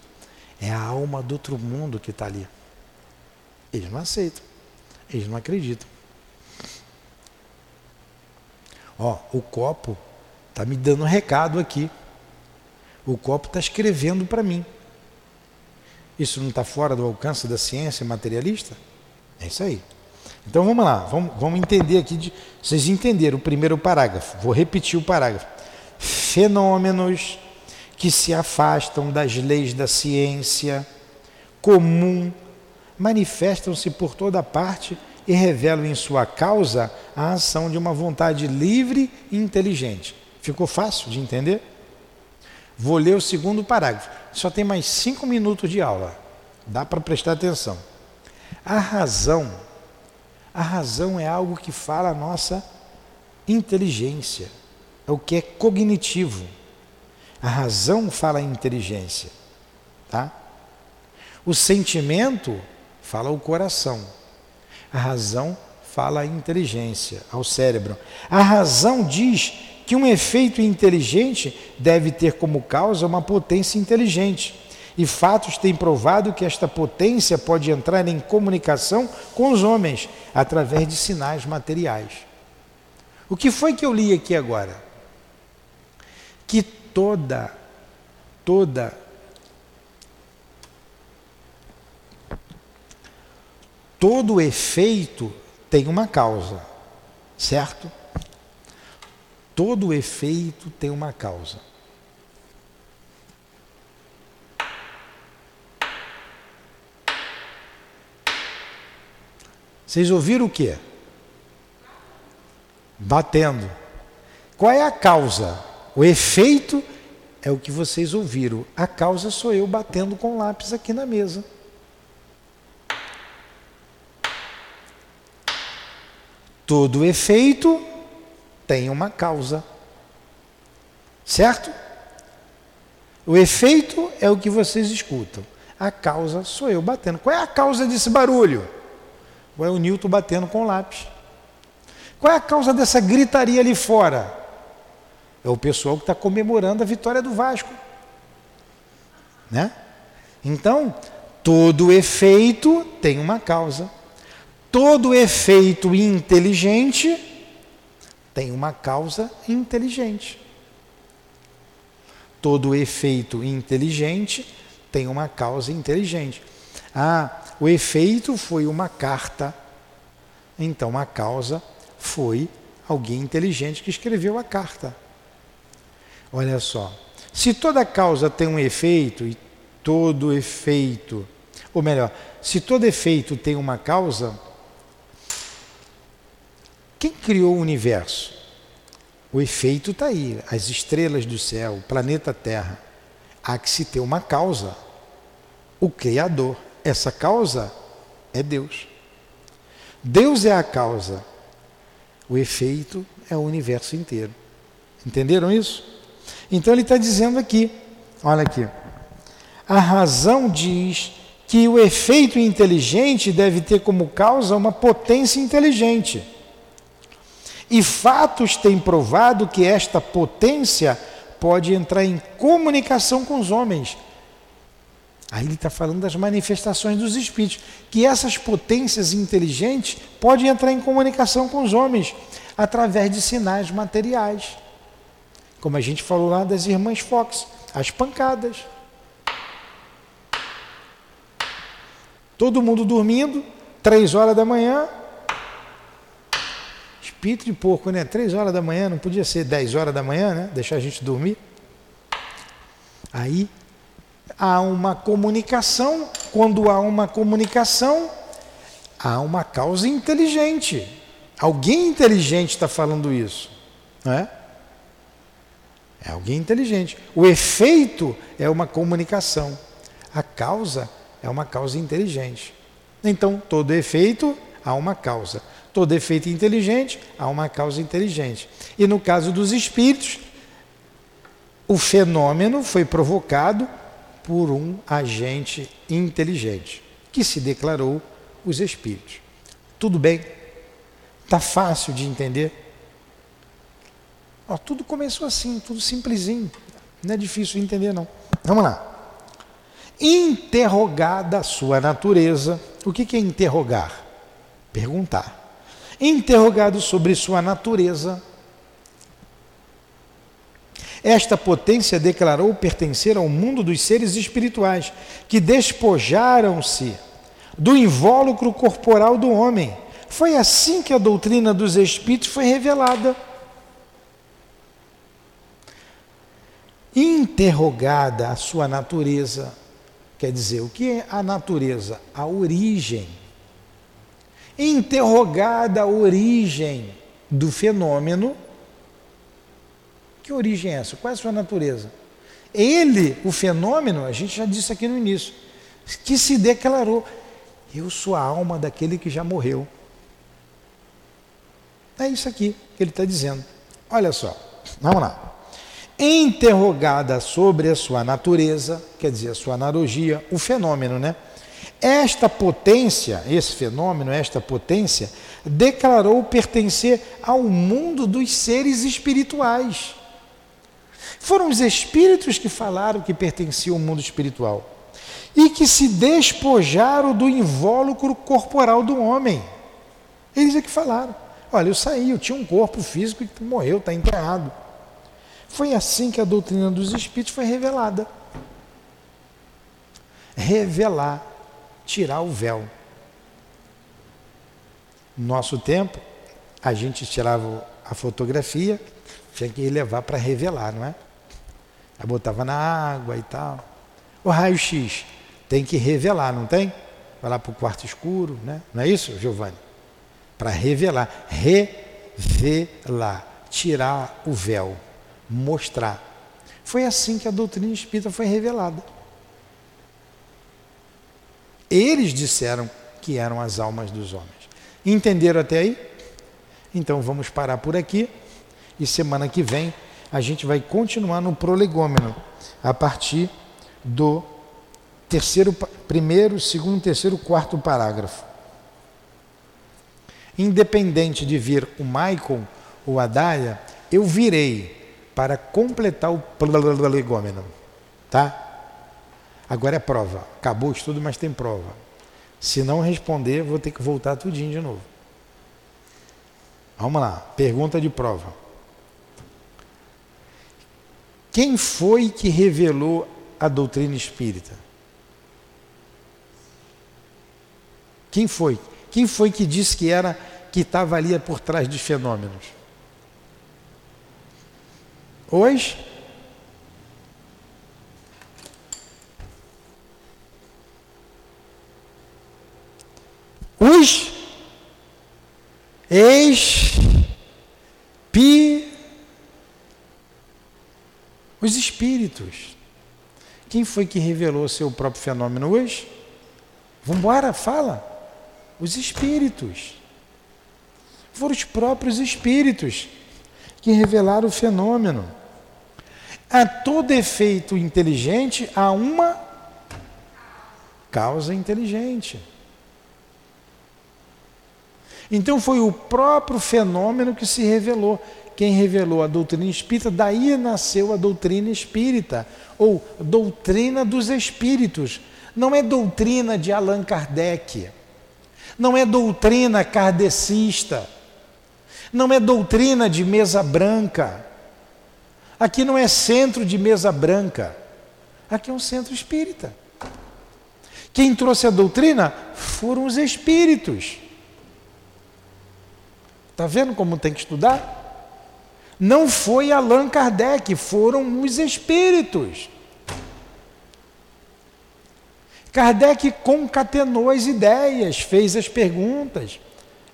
é a alma do outro mundo que está ali. Eles não aceitam, eles não acreditam. Ó, o copo está me dando um recado aqui. O copo está escrevendo para mim. Isso não está fora do alcance da ciência materialista? É isso aí. Então vamos lá, vamos, vamos entender aqui. De, vocês entenderam o primeiro parágrafo. Vou repetir o parágrafo. Fenômenos que se afastam das leis da ciência comum manifestam-se por toda parte e revelam em sua causa a ação de uma vontade livre e inteligente. Ficou fácil de entender? Vou ler o segundo parágrafo. Só tem mais cinco minutos de aula. Dá para prestar atenção. A razão, a razão é algo que fala a nossa inteligência, é o que é cognitivo. A razão fala a inteligência, tá? O sentimento fala o coração. A razão fala a inteligência, ao cérebro. A razão diz que um efeito inteligente deve ter como causa uma potência inteligente e fatos têm provado que esta potência pode entrar em comunicação com os homens através de sinais materiais. O que foi que eu li aqui agora? Que toda, toda, todo efeito tem uma causa, certo? Todo efeito tem uma causa. Vocês ouviram o quê? Batendo. Qual é a causa? O efeito é o que vocês ouviram. A causa sou eu batendo com lápis aqui na mesa. Todo efeito tem uma causa. Certo? O efeito é o que vocês escutam. A causa sou eu batendo. Qual é a causa desse barulho? Ou é o Newton batendo com o lápis? Qual é a causa dessa gritaria ali fora? É o pessoal que está comemorando a vitória do Vasco. Né? Então, todo efeito tem uma causa. Todo efeito inteligente tem uma causa inteligente. Todo efeito inteligente tem uma causa inteligente. Ah, o efeito foi uma carta. Então a causa foi alguém inteligente que escreveu a carta. Olha só. Se toda causa tem um efeito e todo efeito, ou melhor, se todo efeito tem uma causa, quem criou o universo? O efeito está aí, as estrelas do céu, o planeta Terra. Há que se ter uma causa, o Criador. Essa causa é Deus. Deus é a causa, o efeito é o universo inteiro. Entenderam isso? Então ele está dizendo aqui, olha aqui, a razão diz que o efeito inteligente deve ter como causa uma potência inteligente. E fatos têm provado que esta potência pode entrar em comunicação com os homens. Aí ele está falando das manifestações dos espíritos, que essas potências inteligentes podem entrar em comunicação com os homens através de sinais materiais. Como a gente falou lá das irmãs Fox, as pancadas. Todo mundo dormindo, três horas da manhã, Espírito de porco, né? Três horas da manhã, não podia ser dez horas da manhã, né? Deixar a gente dormir. Aí há uma comunicação. Quando há uma comunicação, há uma causa inteligente. Alguém inteligente está falando isso, não é? É alguém inteligente. O efeito é uma comunicação. A causa é uma causa inteligente. Então, todo efeito há uma causa. Todo efeito inteligente há uma causa inteligente. E no caso dos espíritos, o fenômeno foi provocado por um agente inteligente, que se declarou os espíritos. Tudo bem? Está fácil de entender? Ó, tudo começou assim, tudo simplesinho. Não é difícil de entender, não. Vamos lá. Interrogada a sua natureza. O que é interrogar? Perguntar interrogado sobre sua natureza. Esta potência declarou pertencer ao mundo dos seres espirituais, que despojaram-se do invólucro corporal do homem. Foi assim que a doutrina dos espíritos foi revelada. Interrogada a sua natureza, quer dizer, o que é a natureza? A origem interrogada a origem do fenômeno. Que origem é essa? Qual é a sua natureza? Ele, o fenômeno, a gente já disse aqui no início, que se declarou: Eu sou a alma daquele que já morreu. É isso aqui que ele está dizendo. Olha só, vamos lá. Interrogada sobre a sua natureza, quer dizer, a sua analogia, o fenômeno, né? Esta potência, esse fenômeno, esta potência, declarou pertencer ao mundo dos seres espirituais. Foram os espíritos que falaram que pertenciam ao mundo espiritual e que se despojaram do invólucro corporal do homem. Eles é que falaram: Olha, eu saí, eu tinha um corpo físico que morreu, está enterrado. Foi assim que a doutrina dos espíritos foi revelada. Revelar tirar o véu. No nosso tempo, a gente tirava a fotografia, tinha que levar para revelar, não é? Aí botava na água e tal. O raio-x tem que revelar, não tem? Vai lá para o quarto escuro, né? Não é isso, Giovanni? Para revelar. Revelar. Tirar o véu. Mostrar. Foi assim que a doutrina espírita foi revelada. Eles disseram que eram as almas dos homens. Entenderam até aí? Então vamos parar por aqui e semana que vem a gente vai continuar no prolegômeno a partir do terceiro, primeiro, segundo, terceiro, quarto parágrafo. Independente de vir o Michael ou a Dália, eu virei para completar o prolegômeno. Tá? Agora é prova. Acabou o estudo, mas tem prova. Se não responder, vou ter que voltar tudinho de novo. Vamos lá, pergunta de prova. Quem foi que revelou a doutrina espírita? Quem foi? Quem foi que disse que era que estava ali por trás dos fenômenos? Hoje? Os ex os espíritos. Quem foi que revelou seu próprio fenômeno hoje? Vamos embora, fala. Os espíritos. Foram os próprios espíritos que revelaram o fenômeno. A todo efeito inteligente há uma causa inteligente. Então foi o próprio fenômeno que se revelou. Quem revelou a doutrina espírita, daí nasceu a doutrina espírita, ou doutrina dos espíritos. Não é doutrina de Allan Kardec, não é doutrina kardecista, não é doutrina de mesa branca. Aqui não é centro de mesa branca, aqui é um centro espírita. Quem trouxe a doutrina foram os espíritos. Está vendo como tem que estudar? Não foi Allan Kardec, foram os espíritos. Kardec concatenou as ideias, fez as perguntas.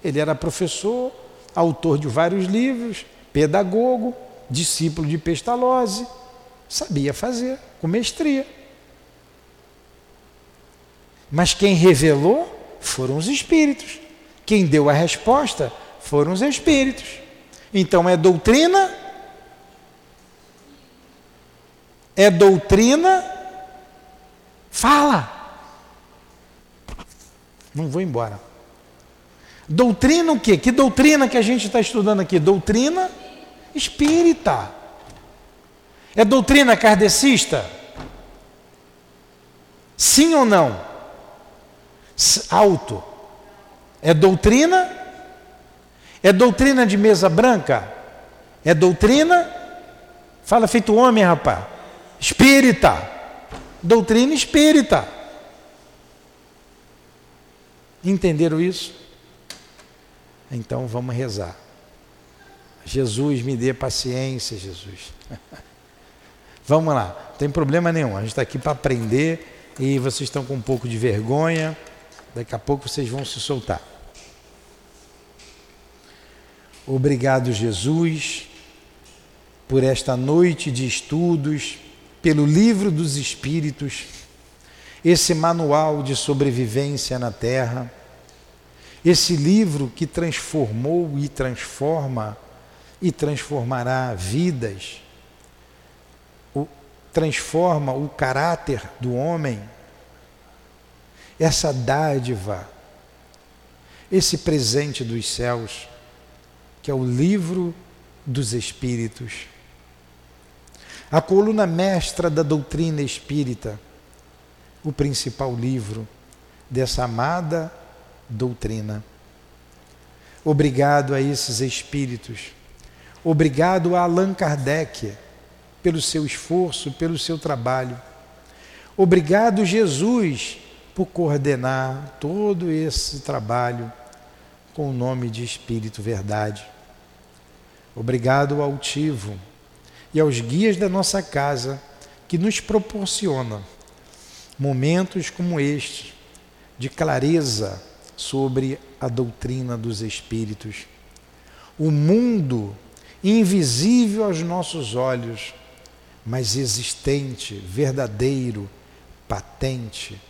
Ele era professor, autor de vários livros, pedagogo, discípulo de Pestalozzi, sabia fazer com mestria. Mas quem revelou foram os espíritos. Quem deu a resposta foram os espíritos. Então é doutrina, é doutrina, fala. Não vou embora. Doutrina o quê? Que doutrina que a gente está estudando aqui? Doutrina espírita. É doutrina kardecista? Sim ou não? Alto. É doutrina é doutrina de mesa branca? É doutrina? Fala feito homem, rapaz. Espírita. Doutrina espírita. Entenderam isso? Então vamos rezar. Jesus, me dê paciência, Jesus. vamos lá, não tem problema nenhum. A gente está aqui para aprender e vocês estão com um pouco de vergonha. Daqui a pouco vocês vão se soltar. Obrigado, Jesus, por esta noite de estudos, pelo livro dos Espíritos, esse manual de sobrevivência na Terra, esse livro que transformou e transforma e transformará vidas, transforma o caráter do homem, essa dádiva, esse presente dos céus que é o livro dos Espíritos. A coluna mestra da doutrina espírita, o principal livro dessa amada doutrina. Obrigado a esses espíritos. Obrigado a Allan Kardec pelo seu esforço, pelo seu trabalho. Obrigado, Jesus, por coordenar todo esse trabalho com o nome de Espírito Verdade. Obrigado ao altivo e aos guias da nossa casa que nos proporciona momentos como este de clareza sobre a doutrina dos espíritos. O mundo invisível aos nossos olhos, mas existente, verdadeiro, patente,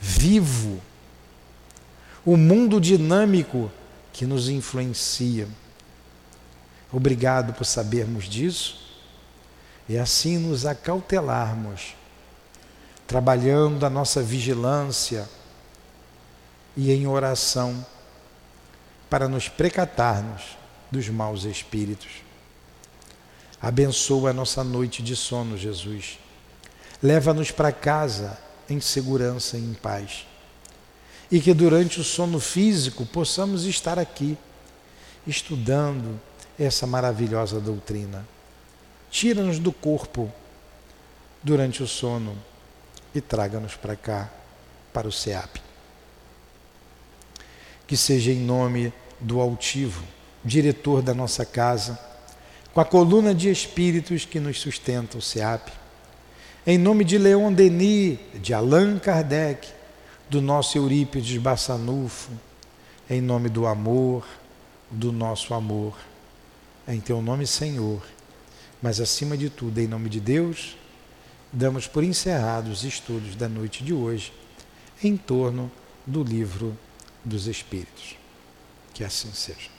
vivo. O mundo dinâmico que nos influencia. Obrigado por sabermos disso e assim nos acautelarmos, trabalhando a nossa vigilância e em oração para nos precatarmos dos maus espíritos. Abençoa a nossa noite de sono, Jesus. Leva-nos para casa em segurança e em paz. E que durante o sono físico possamos estar aqui, estudando essa maravilhosa doutrina. Tira-nos do corpo durante o sono e traga-nos para cá, para o SEAP. Que seja em nome do altivo, diretor da nossa casa, com a coluna de espíritos que nos sustenta o SEAP, em nome de Leon Denis, de Allan Kardec, do nosso Eurípides Bassanufo, em nome do amor, do nosso amor, em teu nome, Senhor, mas acima de tudo, em nome de Deus, damos por encerrados os estudos da noite de hoje em torno do livro dos Espíritos. Que assim seja.